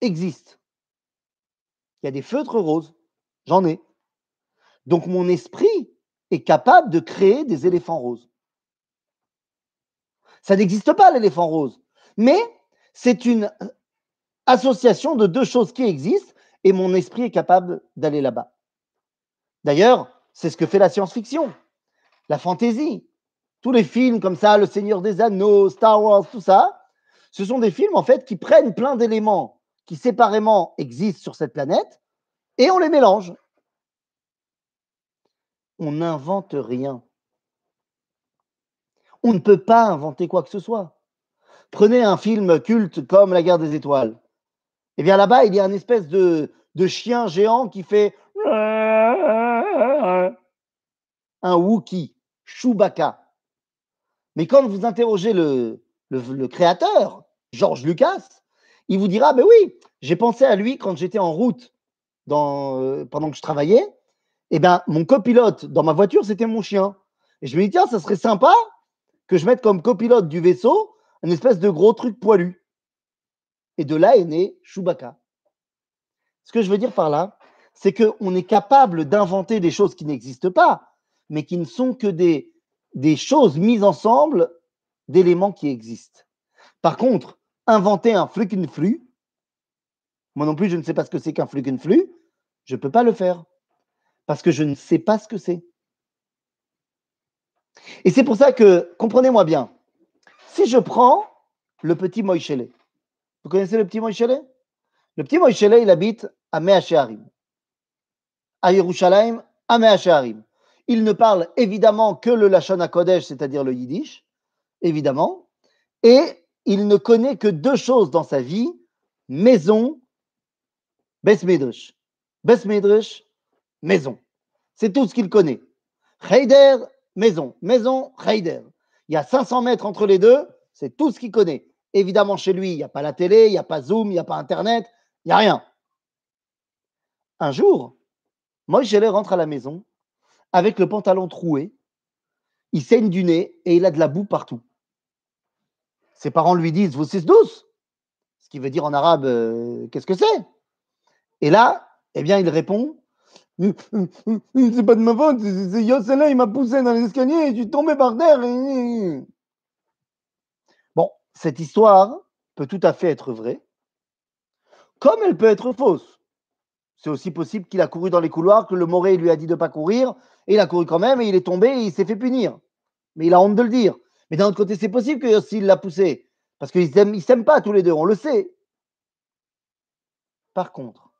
[SPEAKER 1] existe. Il y a des feutres roses, j'en ai. Donc mon esprit est capable de créer des éléphants roses. Ça n'existe pas l'éléphant rose, mais c'est une association de deux choses qui existent et mon esprit est capable d'aller là-bas. D'ailleurs, c'est ce que fait la science-fiction, la fantaisie. Tous les films comme ça, Le Seigneur des Anneaux, Star Wars, tout ça, ce sont des films en fait qui prennent plein d'éléments qui séparément existent sur cette planète et on les mélange. On n'invente rien. On ne peut pas inventer quoi que ce soit. Prenez un film culte comme La guerre des étoiles. Eh bien là-bas, il y a une espèce de chien géant qui fait un Wookie, Chewbacca. Mais quand vous interrogez le, créateur, Georges Lucas, il vous dira, ben oui, j'ai pensé à lui quand j'étais en route euh, pendant que je travaillais. Eh bien, mon copilote dans ma voiture, c'était mon chien. Et je me dis, tiens, ça serait sympa que je mette comme copilote du vaisseau une espèce de gros truc poilu. Et de là est né Chewbacca. Ce que je veux dire par là, c'est qu'on est capable d'inventer des choses qui n'existent pas, mais qui ne sont que des, choses mises ensemble d'éléments qui existent. Par contre, inventer un flux moi non plus je ne sais pas ce que c'est qu'un flux je ne peux pas le faire, parce que je ne sais pas ce que c'est. Et c'est pour ça que, comprenez-moi bien, si je prends le petit Moïchele, vous connaissez le petit Moïchele Le petit Moïchele, il habite à Meachearim, à Yerushalayim, à Meachearim. Il ne parle évidemment que le Lachon Kodesh, c'est-à-dire le Yiddish, évidemment, et il ne connaît que deux choses dans sa vie maison, Besmedrish. Besmedrish, maison. C'est tout ce qu'il connaît. Heider, maison. Maison, Heider. Il y a 500 mètres entre les deux, c'est tout ce qu'il connaît. Évidemment, chez lui, il n'y a pas la télé, il n'y a pas Zoom, il n'y a pas Internet, il n'y a rien. Un jour, Moïse rentre à la maison avec le pantalon troué, il saigne du nez et il a de la boue partout. Ses parents lui disent Vous c'est douce Ce qui veut dire en arabe euh, Qu'est-ce que c'est? Et là, eh bien, il répond C'est pas de ma faute, c'est Yossela, il m'a poussé dans l'escalier et je suis tombé par terre. Bon, cette histoire peut tout à fait être vraie, comme elle peut être fausse. C'est aussi possible qu'il a couru dans les couloirs, que le Moré lui a dit de ne pas courir, et il a couru quand même, et il est tombé, et il s'est fait punir. Mais il a honte de le dire. Mais d'un autre côté, c'est possible que Yossi l'a poussé, parce qu'ils ne s'aiment pas tous les deux, on le sait. Par contre,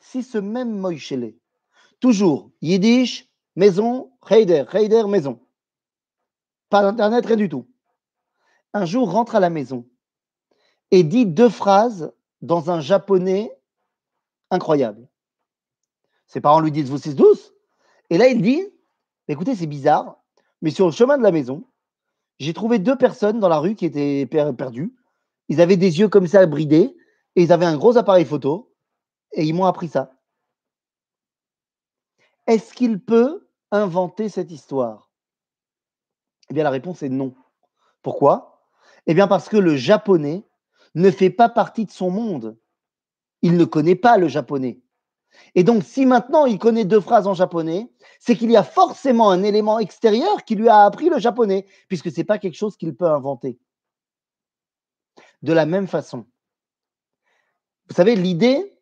[SPEAKER 1] si ce même Moïchele toujours Yiddish, maison, Heider, Heider, maison. Pas d'internet, rien du tout. Un jour, rentre à la maison et dit deux phrases dans un japonais incroyable. Ses parents lui disent Vous, c'est douce. Et là, il dit Écoutez, c'est bizarre, mais sur le chemin de la maison, j'ai trouvé deux personnes dans la rue qui étaient perdues. Ils avaient des yeux comme ça bridés et ils avaient un gros appareil photo et ils m'ont appris ça. Est-ce qu'il peut inventer cette histoire? Eh bien, la réponse est non. Pourquoi? Eh bien, parce que le japonais ne fait pas partie de son monde. Il ne connaît pas le japonais. Et donc, si maintenant il connaît deux phrases en japonais, c'est qu'il y a forcément un élément extérieur qui lui a appris le japonais, puisque ce n'est pas quelque chose qu'il peut inventer. De la même façon, vous savez, l'idée,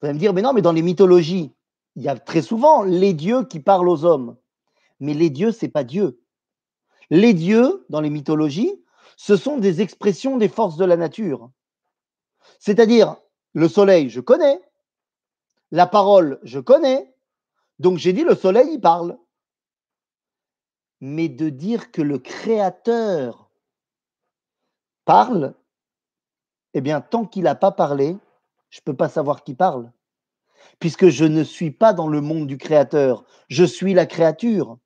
[SPEAKER 1] vous allez me dire, mais non, mais dans les mythologies, il y a très souvent les dieux qui parlent aux hommes. Mais les dieux, ce n'est pas Dieu. Les dieux, dans les mythologies, ce sont des expressions des forces de la nature. C'est-à-dire, le soleil, je connais. La parole, je connais. Donc j'ai dit, le soleil, il parle. Mais de dire que le Créateur parle, eh bien, tant qu'il n'a pas parlé, je ne peux pas savoir qui parle. Puisque je ne suis pas dans le monde du Créateur, je suis la créature.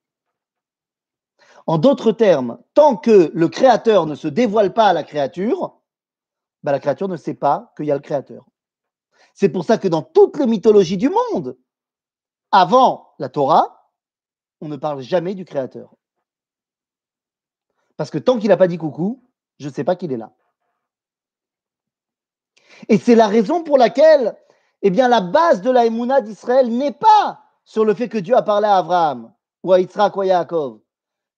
[SPEAKER 1] En d'autres termes, tant que le Créateur ne se dévoile pas à la créature, bah, la créature ne sait pas qu'il y a le Créateur. C'est pour ça que dans toutes les mythologies du monde, avant la Torah, on ne parle jamais du Créateur. Parce que tant qu'il n'a pas dit coucou, je ne sais pas qu'il est là. Et c'est la raison pour laquelle, eh bien, la base de la Emouna d'Israël n'est pas sur le fait que Dieu a parlé à Abraham ou à Yitzhak ou à Yaakov,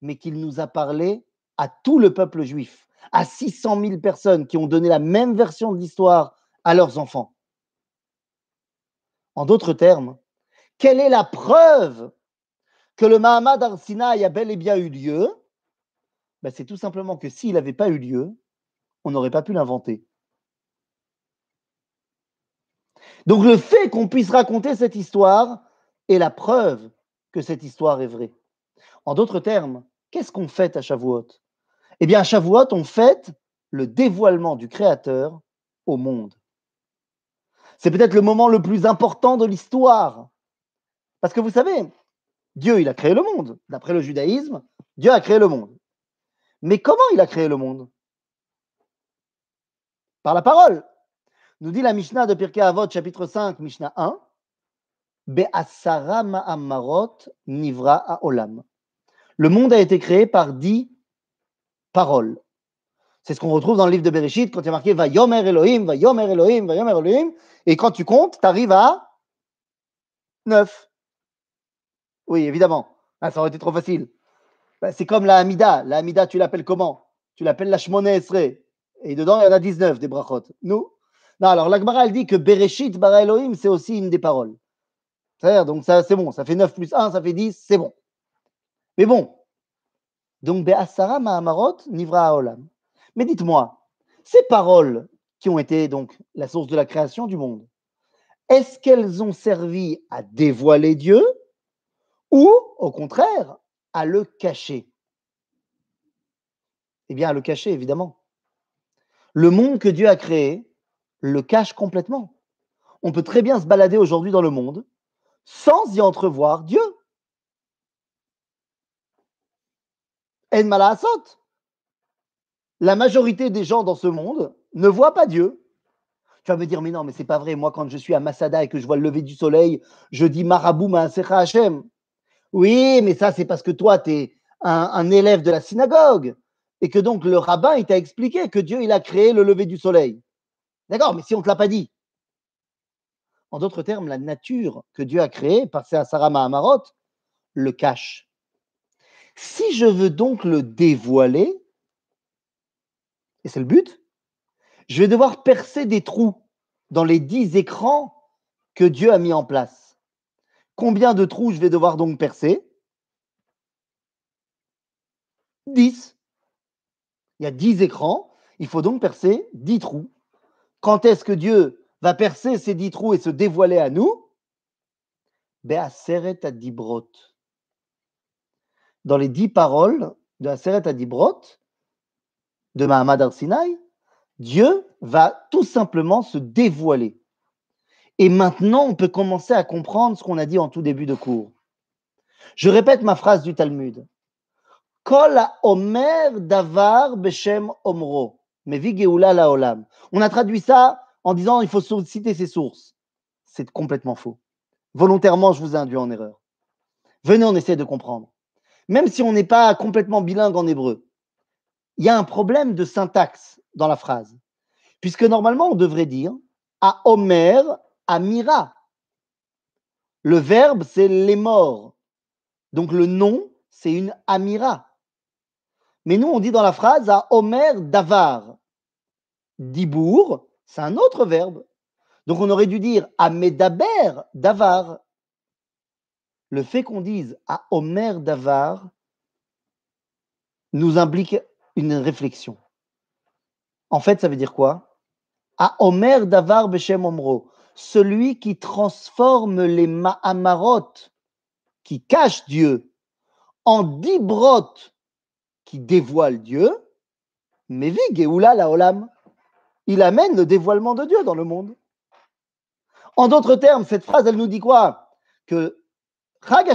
[SPEAKER 1] mais qu'il nous a parlé à tout le peuple juif, à 600 000 personnes qui ont donné la même version de l'histoire à leurs enfants. En d'autres termes, quelle est la preuve que le Mahamad Arsinaï a bel et bien eu lieu? Ben, C'est tout simplement que s'il n'avait pas eu lieu, on n'aurait pas pu l'inventer. Donc le fait qu'on puisse raconter cette histoire est la preuve que cette histoire est vraie. En d'autres termes, qu'est-ce qu'on fait à Shavuot? Eh bien, à Shavuot, on fête le dévoilement du Créateur au monde. C'est peut-être le moment le plus important de l'histoire. Parce que vous savez, Dieu, il a créé le monde. D'après le judaïsme, Dieu a créé le monde. Mais comment il a créé le monde? Par la parole. Nous dit la Mishnah de Pirkei Avot, chapitre 5, Mishnah 1, Be'asara ma'amarot nivra olam. Le monde a été créé par dix paroles. C'est ce qu'on retrouve dans le livre de Bereshit quand il a marqué Va yomer Elohim, va yomer Elohim, va yomer Elohim. Et quand tu comptes, tu arrives à neuf. Oui, évidemment. Ah, ça aurait été trop facile. Ben, c'est comme la Hamida. La Hamida, tu l'appelles comment? Tu l'appelles la Shmone Esre. Et dedans, il y en a 19 des brachot. Nous? Non, alors l'Agmara, elle dit que Bereshit, bara Elohim, c'est aussi une des paroles. C'est-à-dire, donc ça, c'est bon. Ça fait 9 plus 1, ça fait 10, c'est bon. Mais bon. Donc, Be'asara ma'amarot nivra olam. Mais dites-moi, ces paroles qui ont été donc la source de la création du monde, est-ce qu'elles ont servi à dévoiler Dieu ou au contraire à le cacher? Eh bien, à le cacher, évidemment. Le monde que Dieu a créé le cache complètement. On peut très bien se balader aujourd'hui dans le monde sans y entrevoir Dieu. En. La majorité des gens dans ce monde ne voient pas Dieu. Tu vas me dire, mais non, mais c'est pas vrai. Moi, quand je suis à Masada et que je vois le lever du soleil, je dis Marabou Maasecha Hashem. Oui, mais ça, c'est parce que toi, tu es un, élève de la synagogue. Et que donc, le rabbin, il t'a expliqué que Dieu, il a créé le lever du soleil. D'accord, mais si on ne te l'a pas dit. En d'autres termes, la nature que Dieu a créée, par à Sarah Mahamarot, le cache. Si je veux donc le dévoiler, et c'est le but, je vais devoir percer des trous dans les dix écrans que Dieu a mis en place. Combien de trous je vais devoir donc percer? Dix. Il y a dix écrans, il faut donc percer dix trous. Quand est-ce que Dieu va percer ces dix trous et se dévoiler à nous? Be'aseret Adibrot. Dans les dix paroles de Aseret Adibrot, de Mahamad Arsinaï, Dieu va tout simplement se dévoiler. Et maintenant, on peut commencer à comprendre ce qu'on a dit en tout début de cours. Je répète ma phrase du Talmud. Kol Davar Beshem Omro. On a traduit ça en disant il faut citer ses sources. C'est complètement faux. Volontairement, je vous ai induit en erreur. Venez, on essaie de comprendre. Même si on n'est pas complètement bilingue en hébreu, il y a un problème de syntaxe dans la phrase. Puisque normalement, on devrait dire à Omer Amira. Le verbe, c'est les morts. Donc le nom, c'est une Amira. Mais nous, on dit dans la phrase à Omer Davar. Dibour, c'est un autre verbe. Donc on aurait dû dire à Medaber Davar. Le fait qu'on dise à Omer Davar nous implique une réflexion. En fait, ça veut dire quoi? À Omer Davar Omro celui qui transforme les Ma'amarot, qui cachent Dieu, en Dibrot, qui dévoilent Dieu, mais Geoula la Olam. Il amène le dévoilement de Dieu dans le monde. En d'autres termes, cette phrase, elle nous dit quoi? Que Chag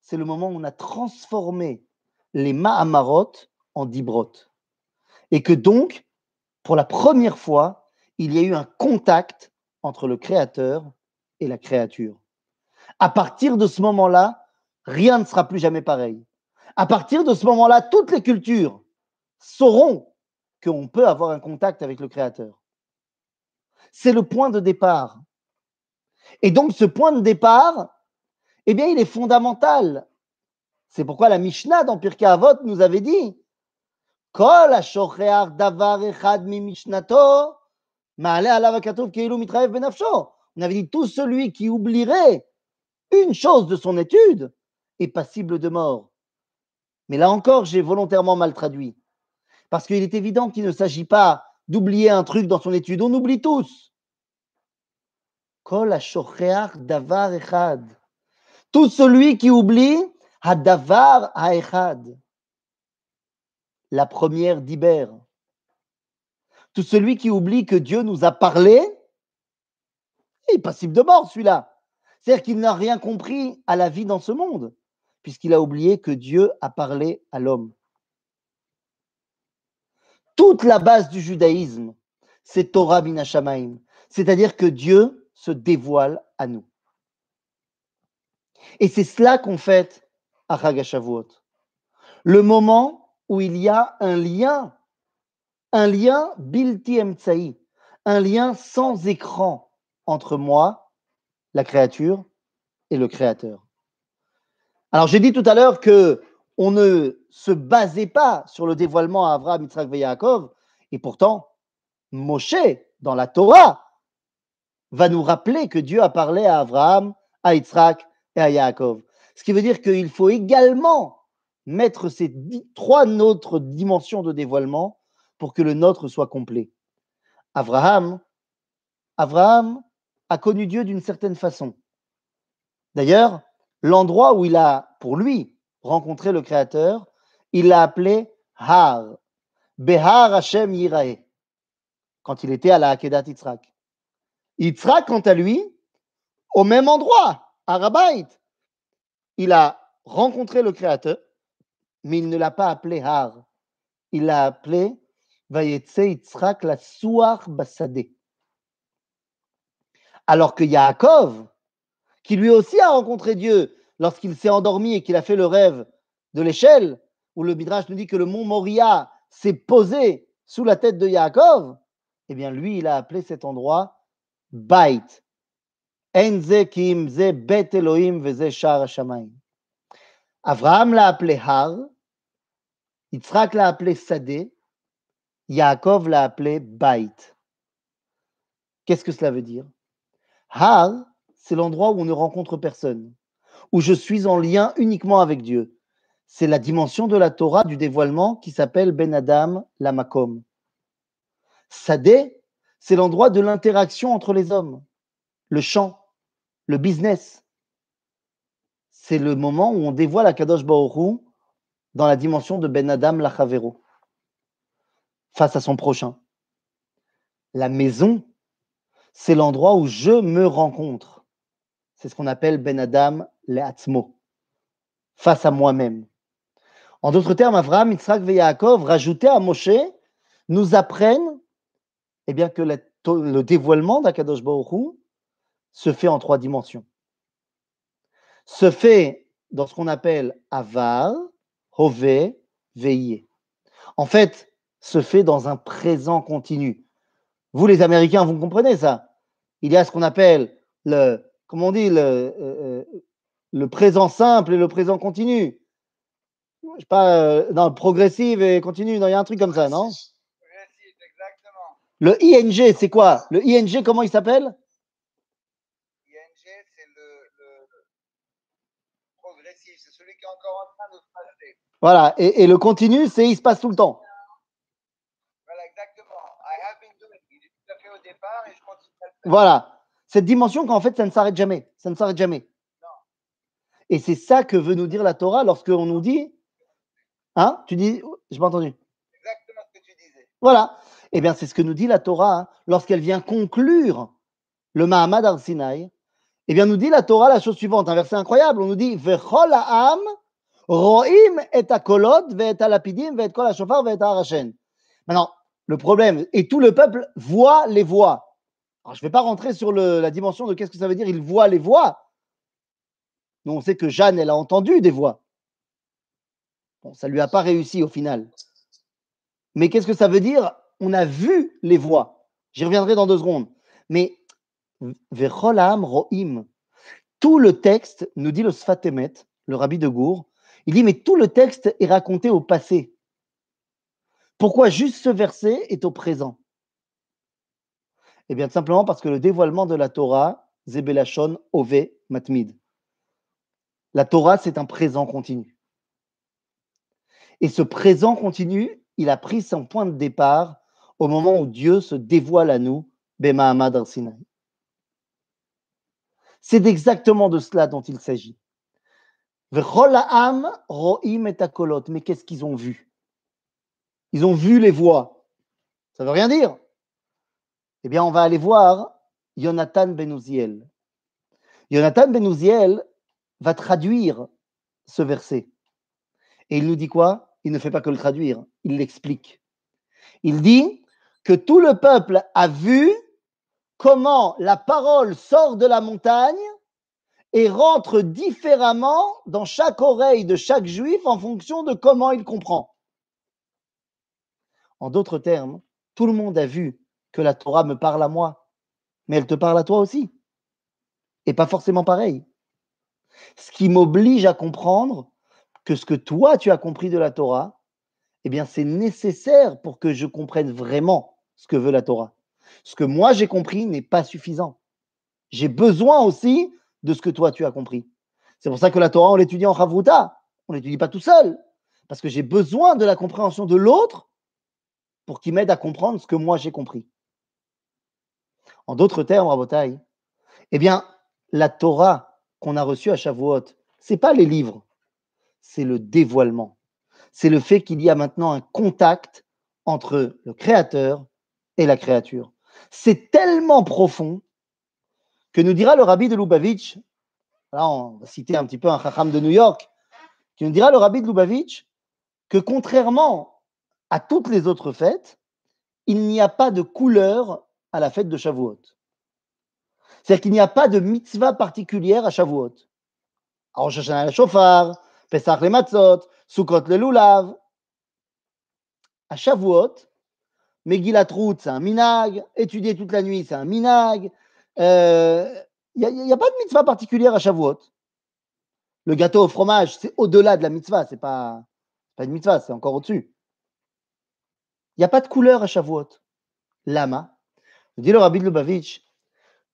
[SPEAKER 1] c'est le moment où on a transformé les Ma'amarot en Dibrot. Et que donc, pour la première fois, il y a eu un contact entre le créateur et la créature. À partir de ce moment-là, rien ne sera plus jamais pareil. À partir de ce moment-là, toutes les cultures sauront qu'on peut avoir un contact avec le créateur. C'est le point de départ. Et donc ce point de départ, eh bien, il est fondamental. C'est pourquoi la Mishnah dans Pirkei Avot nous avait dit On avait dit tout celui qui oublierait une chose de son étude est passible de mort. Mais là encore, j'ai volontairement mal traduit. Parce qu'il est évident qu'il ne s'agit pas d'oublier un truc dans son étude. On oublie tous. Tout celui qui oublie hadavar echad. La première d'Iber. Tout celui qui oublie que Dieu nous a parlé, il est passible de mort, celui-là. C'est-à-dire qu'il n'a rien compris à la vie dans ce monde, puisqu'il a oublié que Dieu a parlé à l'homme. Toute la base du judaïsme, c'est Torah binashamaim, c'est-à-dire que Dieu se dévoile à nous. Et c'est cela qu'on fait à Chagashavuot. Le moment où il y a un lien un lien bilti emtsaï, un lien sans écran entre moi, la créature, et le créateur. Alors j'ai dit tout à l'heure que on ne se basait pas sur le dévoilement à Avraham, Yitzhak et Yaakov, et pourtant Moshe dans la Torah va nous rappeler que Dieu a parlé à Abraham, à Yitzhak et à Yaakov. Ce qui veut dire qu'il faut également mettre ces trois autres dimensions de dévoilement pour que le nôtre soit complet. Abraham, a connu Dieu d'une certaine façon. D'ailleurs, l'endroit où il a, pour lui, rencontré le Créateur, il l'a appelé Har, Behar Hashem Yirae, quand il était à la Akedat Yitzhak. Yitzhak, quant à lui, au même endroit, à Rabait, il a rencontré le Créateur, mais il ne l'a pas appelé Har. Il l'a appelé la Alors que Yaakov, qui lui aussi a rencontré Dieu lorsqu'il s'est endormi et qu'il a fait le rêve de l'échelle, où le Midrash nous dit que le mont Moria s'est posé sous la tête de Yaakov, eh bien lui, il a appelé cet endroit Bait. Bet Elohim Abraham l'a appelé Har, Yitzhak l'a appelé Sadeh, Yaakov l'a appelé Bait. Qu'est-ce que cela veut dire? Har, c'est l'endroit où on ne rencontre personne, où je suis en lien uniquement avec Dieu. C'est la dimension de la Torah du dévoilement qui s'appelle Ben Adam Lamakom. Sadeh, c'est l'endroit de l'interaction entre les hommes, le chant, le business, c'est le moment où on dévoile la Kadosh Baoru dans la dimension de Ben Adam Lachavero, face à son prochain. La maison, c'est l'endroit où je me rencontre. C'est ce qu'on appelle Ben Adam Leatzmo, face à moi-même. En d'autres termes, Avraham, Yitzhak et Yaakov, rajoutés à Moshe, nous apprennent eh bien, que le dévoilement d'Akadosh Baruch se fait en trois dimensions. Se fait dans ce qu'on appelle Avar, Hove, Veillé. En fait, se fait dans un présent continu. Vous, les Américains, vous comprenez ça? Il y a ce qu'on appelle le, comment on dit, le, euh, euh, le présent simple et le présent continu. Je sais pas, euh, le progressive et continu, il y a un truc comme ça, non? Le ING, c'est quoi? Le ING, comment il s'appelle
[SPEAKER 2] ING, c'est le, progressif, c'est celui qui est encore en train de se passer.
[SPEAKER 1] Voilà, et, le continu, c'est il se passe tout le temps.
[SPEAKER 2] Voilà, exactement. I have been doing it. Il est tout à fait au départ et je continue à le faire.
[SPEAKER 1] Voilà, cette dimension qu'en fait, ça ne s'arrête jamais. Ça ne s'arrête jamais. Non. Et c'est ça que veut nous dire la Torah lorsqu'on nous dit. Hein Tu dis. Je n'ai pas entendu.
[SPEAKER 2] Exactement ce que tu disais.
[SPEAKER 1] Voilà. Eh bien, c'est ce que nous dit la Torah hein, lorsqu'elle vient conclure le Mahamad al-Sinaï. Eh bien, nous dit la Torah la chose suivante, un verset incroyable. On nous dit Vechol ha'am ro'im et akolot ve'et alapidim ve'et kol ha'shofar ve'et ha'arashen. Maintenant, le problème, et tout le peuple voit les voix. Alors, je ne vais pas rentrer sur la dimension de qu'est-ce que ça veut dire, il voit les voix. Nous, on sait que Jeanne, elle a entendu des voix. Bon, ça ne lui a pas réussi au final. Mais qu'est-ce que ça veut dire? On a vu les voix. J'y reviendrai dans deux secondes. Mais Vecholam Rohim, tout le texte, nous dit le Sfatemet, le rabbi de Gour, il dit, mais tout le texte est raconté au passé. Pourquoi juste ce verset est au présent? Eh bien, simplement parce que le dévoilement de la Torah, Zebelachon Ove Matmid. La Torah, c'est un présent continu. Et ce présent continu, il a pris son point de départ au moment où Dieu se dévoile à nous, Bema Ahmad Sinai. C'est exactement de cela dont il s'agit. Mais qu'est-ce qu'ils ont vu? Ils ont vu les voix. Ça veut rien dire. Eh bien, on va aller voir Jonathan Benouziel. Jonathan Benouziel va traduire ce verset. Et il nous dit quoi? Il ne fait pas que le traduire, il l'explique. Il dit que tout le peuple a vu comment la parole sort de la montagne et rentre différemment dans chaque oreille de chaque juif en fonction de comment il comprend. En d'autres termes, tout le monde a vu que la Torah me parle à moi, mais elle te parle à toi aussi. Et pas forcément pareil. Ce qui m'oblige à comprendre que ce que toi tu as compris de la Torah, eh bien, c'est nécessaire pour que je comprenne vraiment ce que veut la Torah. Ce que moi j'ai compris n'est pas suffisant. J'ai besoin aussi de ce que toi tu as compris. C'est pour ça que la Torah, on l'étudie en Chavruta. On ne l'étudie pas tout seul. Parce que j'ai besoin de la compréhension de l'autre pour qu'il m'aide à comprendre ce que moi j'ai compris. En d'autres termes, Rabotai, eh bien, la Torah qu'on a reçue à Shavuot, c'est pas les livres, c'est le dévoilement c'est le fait qu'il y a maintenant un contact entre le créateur et la créature. C'est tellement profond que nous dira le rabbi de Lubavitch, là on va citer un petit peu un chacham de New York, qui nous dira le rabbi de Lubavitch? Que contrairement à toutes les autres fêtes, il n'y a pas de couleur à la fête de Shavuot. C'est-à-dire qu'il n'y a pas de mitzvah particulière à Shavuot. Alors, Shoshana le Shofar, Pesach le Matzot, Sukkot le Lulav. À Shavuot, Megillat Ruth, c'est un minag. Étudier toute la nuit, c'est un minag. Il euh, n'y a, pas de mitzvah particulière à Shavuot? Le gâteau au fromage, c'est au-delà de la mitzvah. C'est pas, pas une mitzvah, c'est encore au-dessus. Il n'y a pas de couleur à Shavuot? Lama. Dit le Rabbi Lubavitch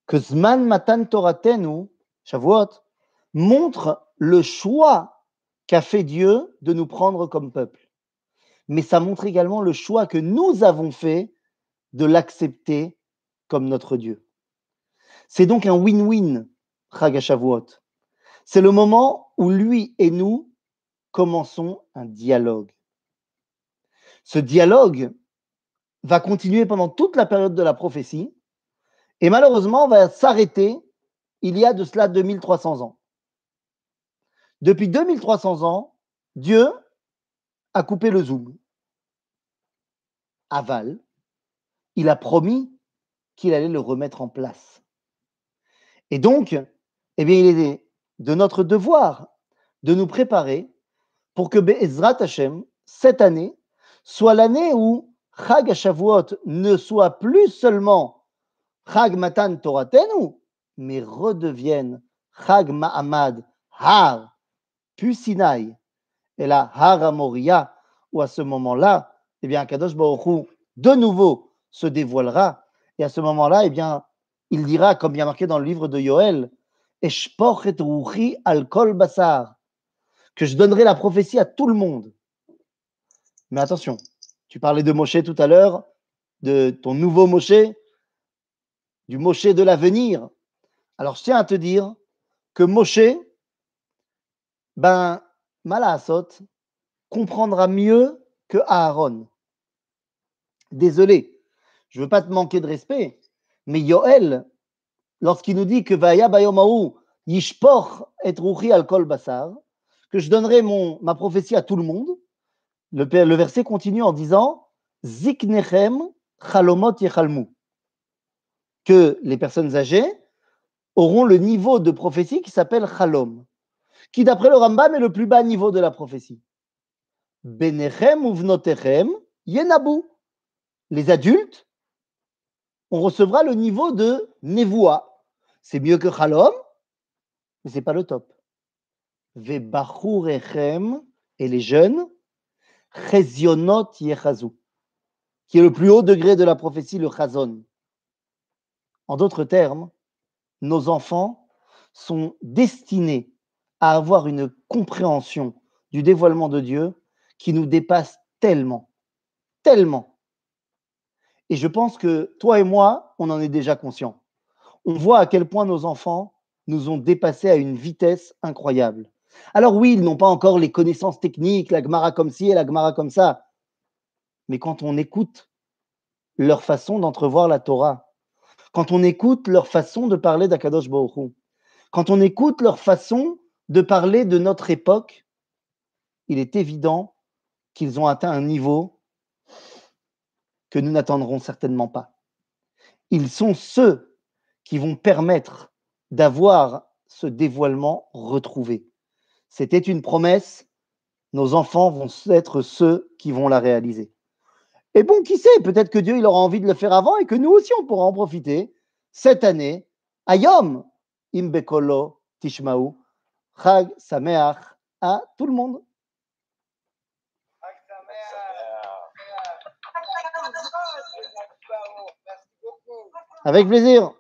[SPEAKER 1] que Zman Matan Toratenu, Shavuot, montre le choix qu'a fait Dieu de nous prendre comme peuple. Mais ça montre également le choix que nous avons fait de l'accepter comme notre Dieu. C'est donc un win-win, Chagashavuot. C'est le moment où lui et nous commençons un dialogue. Ce dialogue va continuer pendant toute la période de la prophétie et malheureusement va s'arrêter il y a de cela 2300 ans. Depuis 2300 ans, Dieu a coupé le zoom. Aval, il a promis qu'il allait le remettre en place. Et donc, eh bien, il est de notre devoir de nous préparer pour que Be'ezrat Hashem, cette année, soit l'année où Chag Shavuot ne soit plus seulement Chag Matan Toratenu, mais redevienne Chag Ma'amad Har, puis Sinai, et la Har Moria, où à ce moment-là, eh bien, Kadosh Baruch de nouveau se dévoilera, et à ce moment-là, eh bien, il dira, comme bien marqué dans le livre de Yoel, que je donnerai la prophétie à tout le monde. Mais attention, tu parlais de Moshe tout à l'heure, de ton nouveau Moshe, du Moshe de l'avenir. Alors je tiens à te dire que Moshe, ben, Malasot, comprendra mieux que Aaron. Désolé, je ne veux pas te manquer de respect, mais Yoel, lorsqu'il nous dit que Vaya Yishpor et Ruchi al Kol Basar, que je donnerai mon, ma prophétie à tout le monde, le, verset continue en disant Ziknechem Chalomot Yechalmu, que les personnes âgées auront le niveau de prophétie qui s'appelle Chalom, qui d'après le Rambam est le plus bas niveau de la prophétie. Benechem uvnotechem yenabu. Les adultes, on recevra le niveau de Nevoa. C'est mieux que Chalom, mais c'est pas le top. Vebachurechem et les jeunes, Chezionot Yechazu, qui est le plus haut degré de la prophétie, le Chazon. En d'autres termes, nos enfants sont destinés à avoir une compréhension du dévoilement de Dieu qui nous dépasse tellement, tellement. Et je pense que toi et moi, on en est déjà conscient. On voit à quel point nos enfants nous ont dépassés à une vitesse incroyable. Alors oui, ils n'ont pas encore les connaissances techniques, la Gemara comme ci et la Gemara comme ça. Mais quand on écoute leur façon d'entrevoir la Torah, quand on écoute leur façon de parler d'Akadosh Baruch quand on écoute leur façon de parler de notre époque, il est évident qu'ils ont atteint un niveau que nous n'attendrons certainement pas. Ils sont ceux qui vont permettre d'avoir ce dévoilement retrouvé. C'était une promesse, nos enfants vont être ceux qui vont la réaliser. Et bon, qui sait, peut-être que Dieu il aura envie de le faire avant et que nous aussi on pourra en profiter cette année. Ayom imbekolo tishmaou, chag sameach à tout le monde. Avec plaisir.